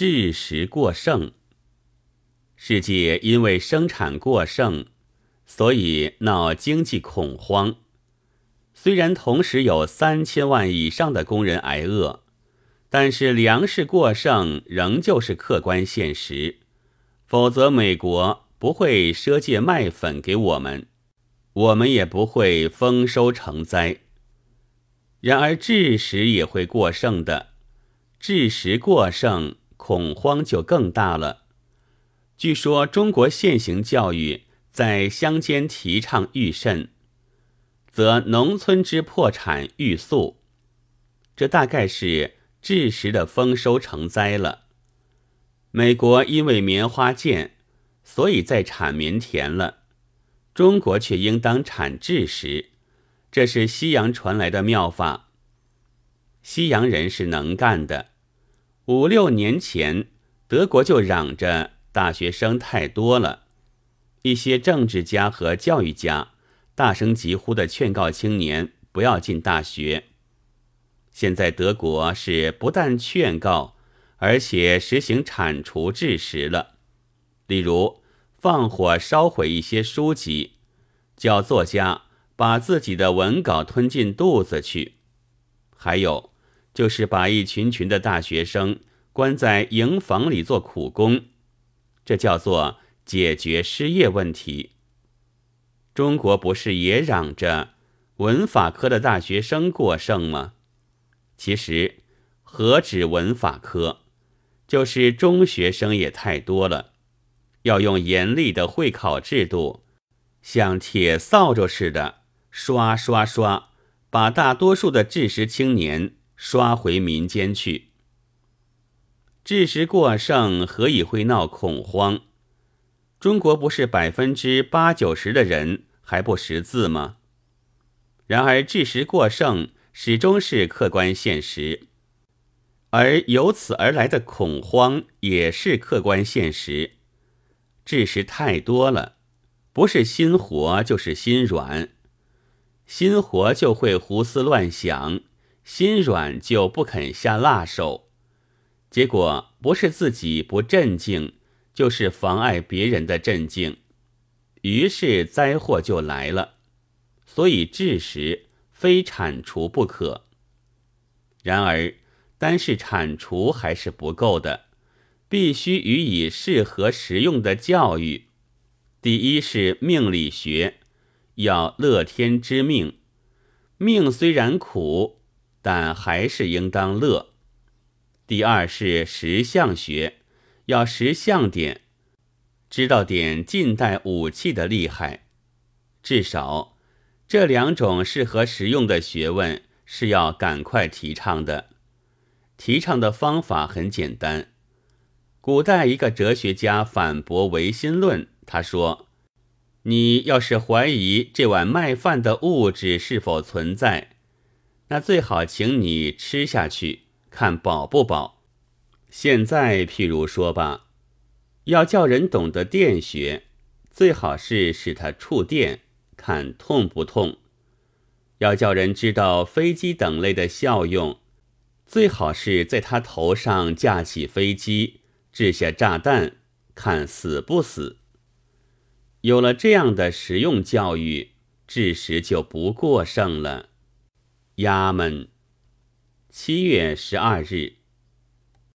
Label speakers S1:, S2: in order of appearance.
S1: 制食过剩。世界因为生产过剩，所以闹经济恐慌。虽然同时有三千万以上的工人挨饿，但是粮食过剩仍旧是客观现实。否则，美国不会赊借麦粉给我们，我们也不会丰收成灾。然而，制食也会过剩的，制食过剩，恐慌就更大了。据说，中国现行教育在乡间提倡育甚，则农村之破产欲速，这大概是制食的丰收成灾了。美国因为棉花贱，所以在产棉田了；中国却应当产制食，这是西洋传来的妙法。西洋人是能干的。五六年前，德国就嚷着大学生太多了，一些政治家和教育家大声疾呼的劝告青年不要进大学。现在德国是不但劝告。而且实行铲除制食了，例如放火烧毁一些书籍，叫作家把自己的文稿吞进肚子去；还有就是把一群群的大学生关在营房里做苦工，这叫做解决失业问题。中国不是也嚷着文法科的大学生过剩吗？其实何止文法科？就是中学生也太多了，要用严厉的会考制度，像铁扫帚似的刷刷刷，把大多数的知识青年刷回民间去。知识过剩，何以会闹恐慌？中国不是百分之八九十的人还不识字吗？然而，知识过剩始终是客观现实。而由此而来的恐慌也是客观现实，知识太多了，不是心活就是心软，心活就会胡思乱想，心软就不肯下辣手，结果不是自己不镇静，就是妨碍别人的镇静，于是灾祸就来了。所以知识非铲除不可。然而。单是铲除还是不够的，必须予以适合实用的教育。第一是命理学，要乐天知命，命虽然苦，但还是应当乐。第二是石像学，要识相点，知道点近代武器的厉害。至少这两种适合实用的学问是要赶快提倡的。提倡的方法很简单。古代一个哲学家反驳唯心论，他说：“你要是怀疑这碗麦饭的物质是否存在，那最好请你吃下去，看饱不饱。现在譬如说吧，要叫人懂得电学，最好是使他触电，看痛不痛；要叫人知道飞机等类的效用。”最好是在他头上架起飞机，掷下炸弹，看死不死。有了这样的实用教育，知识就不过剩了。衙门，七月十二日。